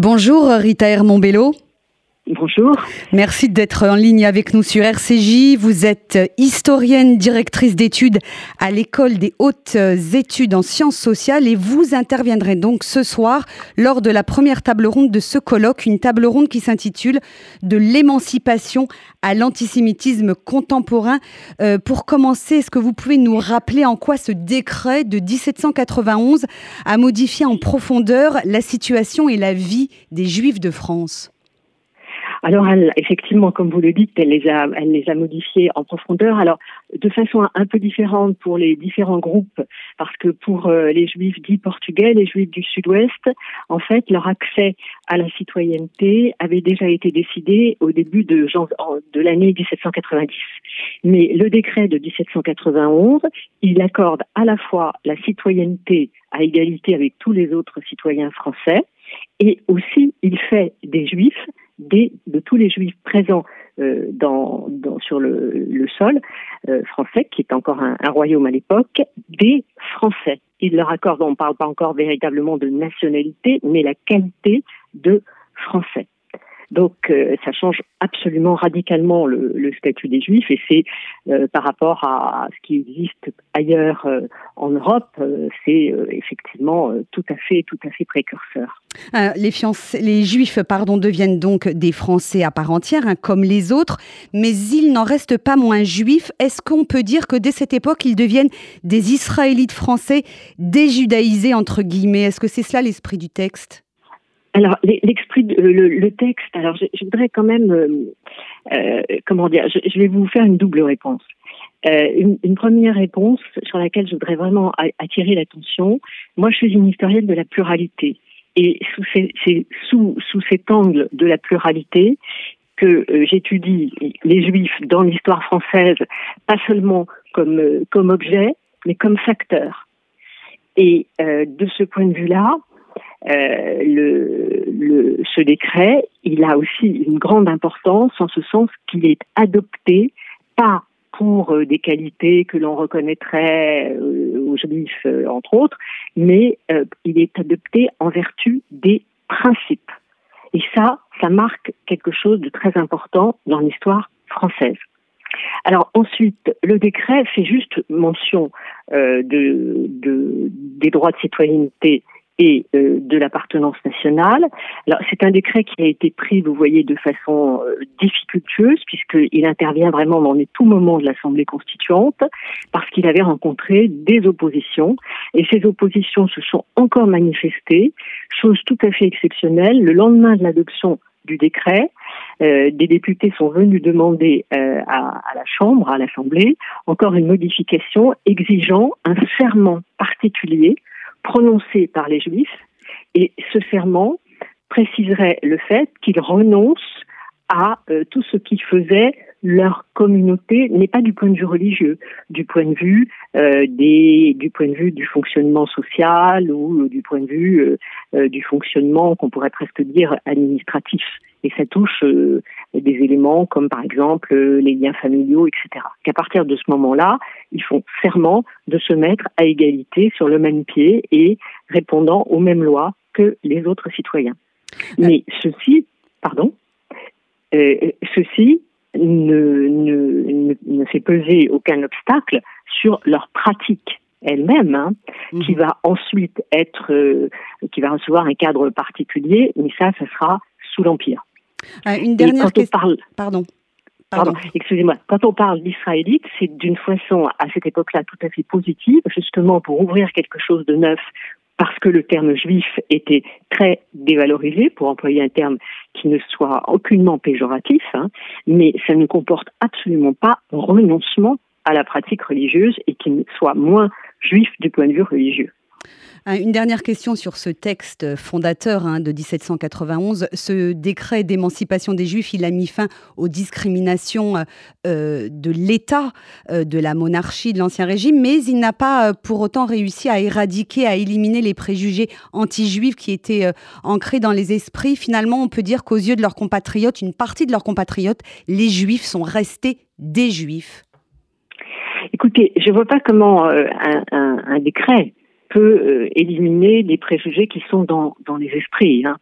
Bonjour Rita Hermont-Bello. Merci d'être en ligne avec nous sur RCJ. Vous êtes historienne, directrice d'études à l'école des hautes études en sciences sociales et vous interviendrez donc ce soir lors de la première table ronde de ce colloque, une table ronde qui s'intitule De l'émancipation à l'antisémitisme contemporain. Euh, pour commencer, est-ce que vous pouvez nous rappeler en quoi ce décret de 1791 a modifié en profondeur la situation et la vie des Juifs de France? Alors, elle, effectivement, comme vous le dites, elle les a, elle les a modifiés en profondeur. Alors, de façon un peu différente pour les différents groupes, parce que pour euh, les Juifs dits portugais, les Juifs du Sud-Ouest, en fait, leur accès à la citoyenneté avait déjà été décidé au début de l'année 1790. Mais le décret de 1791, il accorde à la fois la citoyenneté à égalité avec tous les autres citoyens français, et aussi il fait des Juifs de tous les juifs présents euh, sur le, le sol euh, français, qui est encore un, un royaume à l'époque, des Français. Il leur accorde, on ne parle pas encore véritablement de nationalité, mais la qualité de Français. Donc euh, ça change absolument radicalement le, le statut des juifs et c'est euh, par rapport à, ce qui existe ailleurs euh, en Europe, c'est effectivement tout à fait tout à fait précurseur. les, les juifs pardon deviennent donc des Français à part entière hein, comme les autres, mais ils n'en restent pas moins juifs. Est-ce qu'on peut dire que dès cette époque ils deviennent des Israélites français déjudaïsés entre guillemets? Est-ce que c'est cela l'esprit du texte? Alors, l'esprit, le, texte. Alors, je, voudrais quand même, euh, euh, comment dire, je, vais vous faire une double réponse. Euh, une, première réponse sur laquelle je voudrais vraiment attirer l'attention. Moi, je suis une historienne de la pluralité, et sous, ces, sous, cet angle de la pluralité que euh, j'étudie les Juifs dans l'histoire française, pas seulement comme euh, comme objet, mais comme facteur. Et de ce point de vue-là, euh, le, le, ce décret, il a aussi une grande importance en ce sens qu'il est adopté pas pour euh, des qualités que l'on reconnaîtrait euh, aux juifs, euh, entre autres, mais il est adopté en vertu des principes. Et ça, ça marque quelque chose de très important dans l'histoire française. Alors ensuite, le décret fait juste mention euh, de, de, des droits de citoyenneté et euh, de l'appartenance nationale. Alors c'est un décret qui a été pris, vous voyez, de façon euh, difficultueuse puisqu'il intervient vraiment dans les tout moments de l'Assemblée constituante parce qu'il avait rencontré des oppositions et ces oppositions se sont encore manifestées, chose tout à fait exceptionnelle. Le lendemain de l'adoption du décret, euh, des députés sont venus demander euh, à, à la Chambre, à l'Assemblée, encore une modification exigeant un serment particulier prononcé par les Juifs, et ce serment préciserait le fait qu'ils renoncent à euh, tout ce qui faisait leur communauté, n'est pas du point de vue religieux, du point de vue euh, des, du point de vue du fonctionnement social ou euh, du point de vue du fonctionnement qu'on pourrait presque dire administratif. Et ça touche des éléments comme par exemple les liens familiaux, etc. Qu'à partir de ce moment-là, ils font serment de se mettre à égalité sur le même pied et répondant aux mêmes lois que les autres citoyens. Mais ceci, pardon, euh, ceci ne, ne, ne, ne, fait peser aucun obstacle sur leur pratique elle-même, hein, mmh. qui va ensuite être, euh, qui va recevoir un cadre particulier, mais ça, ce sera sous l'Empire. Euh, une dernière question. Parle... Pardon. Pardon, Pardon excusez-moi. Quand on parle d'israélite, c'est d'une façon à cette époque-là tout à fait positive, justement pour ouvrir quelque chose de neuf, parce que le terme juif était très dévalorisé, pour employer un terme qui ne soit aucunement péjoratif, hein, mais ça ne comporte absolument pas un renoncement à la pratique religieuse et qui soit moins juif du point de vue religieux. Une dernière question sur ce texte fondateur hein, de 1791. Ce décret d'émancipation des Juifs, il a mis fin aux discriminations euh, de l'État, euh, de la monarchie, de l'Ancien Régime, mais il n'a pas euh, pour autant réussi à éradiquer, à éliminer les préjugés anti-juifs qui étaient euh, ancrés dans les esprits. Finalement, on peut dire qu'aux yeux de leurs compatriotes, une partie de leurs compatriotes, les Juifs sont restés des Juifs. Écoutez, je ne vois pas comment euh, un, décret peut euh, éliminer les préjugés qui sont dans, dans les esprits. Hein.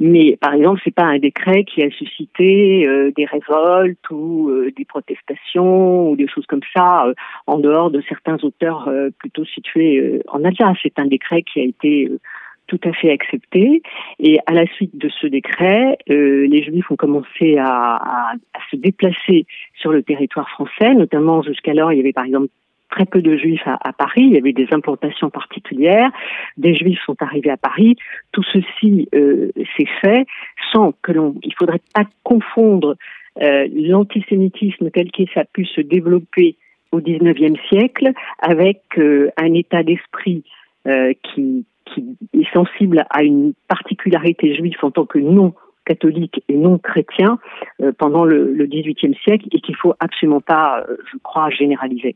Mais par exemple, c'est pas un décret qui a suscité euh, des révoltes ou euh, des protestations ou des choses comme ça en dehors de certains auteurs plutôt situés en Alsace. C'est un décret qui a été tout à fait accepté. Et à la suite de ce décret, les Juifs ont commencé à, à, à, se déplacer sur le territoire français, notamment jusqu'alors, il y avait par exemple très peu de juifs à, Paris, il y avait des implantations particulière, des juifs sont arrivés à Paris, tout ceci euh, s'est fait sans que l'on, il faudrait pas confondre euh, l'antisémitisme tel qu'il a pu se développer au XIXe siècle avec euh, un état d'esprit qui, qui est sensible à une particularité juive en tant que non catholique et non chrétien pendant le, le XVIIIe siècle et qu'il faut absolument pas, je crois, généraliser.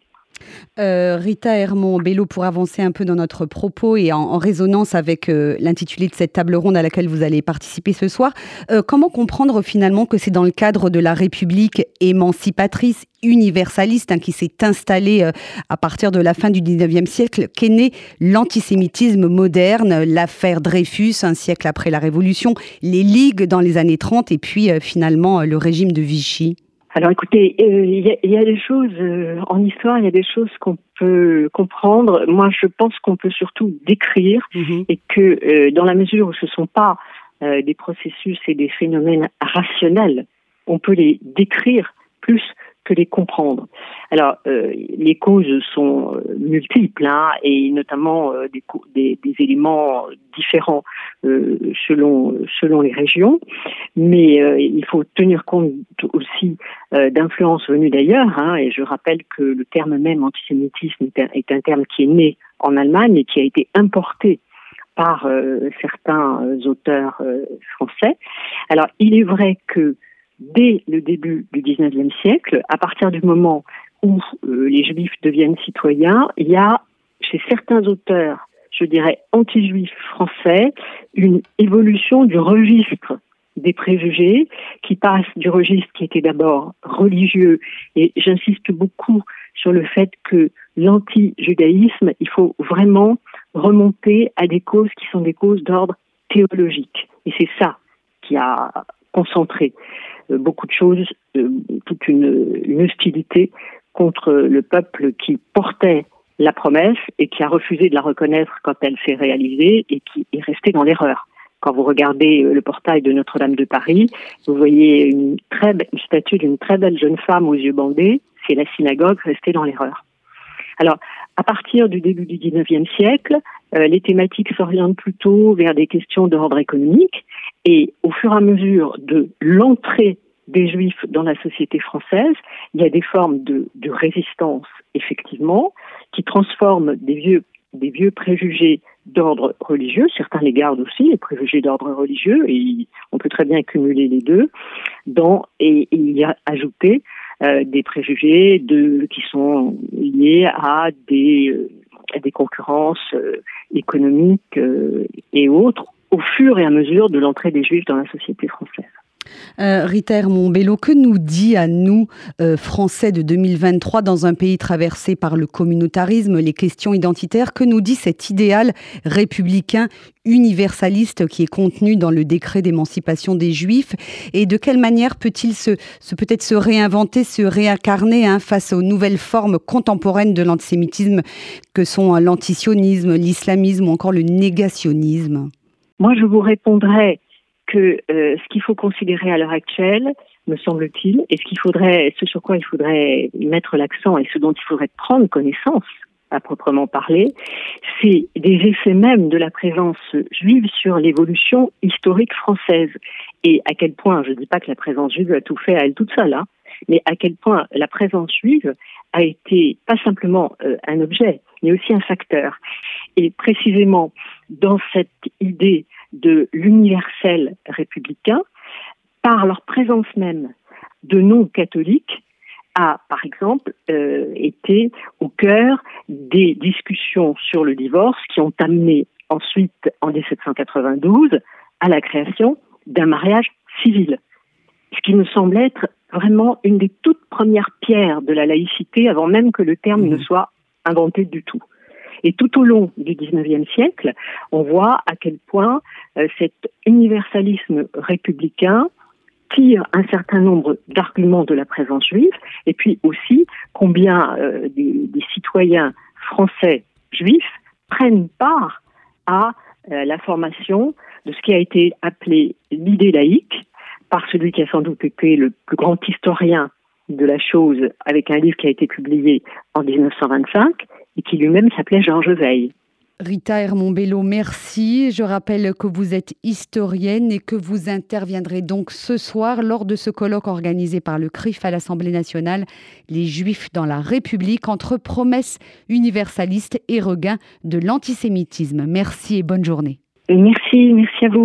Euh, Rita Hermont-Bello, pour avancer un peu dans notre propos et en, résonance avec euh, l'intitulé de cette table ronde à laquelle vous allez participer ce soir, euh, comment comprendre finalement que c'est dans le cadre de la République émancipatrice, universaliste, hein, qui s'est installée à partir de la fin du 19e siècle, qu'est né l'antisémitisme moderne, l'affaire Dreyfus, un siècle après la Révolution, les ligues dans les années 30 et puis finalement le régime de Vichy? Alors écoutez, euh, il y, a des choses euh, en histoire, il y a des choses qu'on peut comprendre. Moi, je pense qu'on peut surtout décrire mhm. et que euh, dans la mesure où ce ne sont pas des processus et des phénomènes rationnels, on peut les décrire plus les comprendre. Alors, euh, les causes sont euh, multiples, hein, et notamment euh, des, éléments différents selon selon les régions, mais il faut tenir compte aussi d'influences venues d'ailleurs. Hein, et je rappelle que le terme même antisémitisme est un, est un terme qui est né en Allemagne et qui a été importé par certains auteurs français. Alors, il est vrai que dès le début du XIXe siècle, à partir du moment où euh, les juifs deviennent citoyens, il y a chez certains auteurs, je dirais anti-juifs français, une évolution du registre des préjugés qui passe du registre qui était d'abord religieux et j'insiste beaucoup sur le fait que l'anti-judaïsme, il faut vraiment remonter à des causes qui sont des causes d'ordre théologique. Et c'est ça qui a concentré euh, beaucoup de choses, euh, toute une, hostilité contre le peuple qui portait la promesse et qui a refusé de la reconnaître quand elle s'est réalisée et qui est resté dans l'erreur. Quand vous regardez euh, le portail de Notre-Dame de Paris, vous voyez une, très une statue d'une très belle jeune femme aux yeux bandés. C'est la synagogue restée dans l'erreur. Alors, à partir du début du XIXe siècle, les thématiques s'orientent plutôt vers des questions d'ordre économique. Et au fur et à mesure de l'entrée des juifs dans la société française, il y a des formes de, de résistance, effectivement, qui transforment des vieux, des vieux préjugés d'ordre religieux, certains les gardent aussi, les préjugés d'ordre religieux, et on peut très bien cumuler les deux, dans, et, il y a ajouté euh, des préjugés de, qui sont liés à des, euh, des concurrences euh, économiques et autres, au fur et à mesure de l'entrée des Juifs dans la société française. Euh, Rita Hermont-Bello, que nous dit à nous, euh, Français de 2023, dans un pays traversé par le communautarisme, les questions identitaires, que nous dit cet idéal républicain universaliste qui est contenu dans le décret d'émancipation des Juifs? Et de quelle manière peut-il se, peut-être se réinventer, se réincarner hein, face aux nouvelles formes contemporaines de l'antisémitisme que sont l'antisionisme, l'islamisme ou encore le négationnisme? Moi, je vous répondrai que euh, ce qu'il faut considérer à l'heure actuelle, me semble-t-il, et ce qu'il faudrait, ce sur quoi il faudrait mettre l'accent et ce dont il faudrait prendre connaissance à proprement parler, c'est des effets même de la présence juive sur l'évolution historique française. Et à quel point, je ne dis pas que la présence juive a tout fait à elle toute seule, hein, mais à quel point la présence juive a été pas simplement euh, un objet, mais aussi un facteur. Et précisément dans cette idée de l'universel républicain, par leur présence même de non-catholiques, a, par exemple, euh, été au cœur des discussions sur le divorce qui ont amené ensuite, en 1792, à la création d'un mariage civil. Ce qui me semble être vraiment une des toutes premières pierres de la laïcité avant même que le terme ne mmh. soit inventé du tout. Et tout au long du XIXe siècle, on voit à quel point euh, cet universalisme républicain tire un certain nombre d'arguments de la présence juive, et puis aussi combien euh, des, citoyens français juifs prennent part à euh, la formation de ce qui a été appelé l'idée laïque par celui qui a sans doute été le plus grand historien de la chose avec un livre qui a été publié en 1925 et qui lui-même s'appelait Georges Veil. Rita Hermont-Bello, merci. Je rappelle que vous êtes historienne et que vous interviendrez donc ce soir lors de ce colloque organisé par le CRIF à l'Assemblée nationale, Les Juifs dans la République, entre promesses universalistes et regain de l'antisémitisme. Merci et bonne journée. Merci, merci à vous.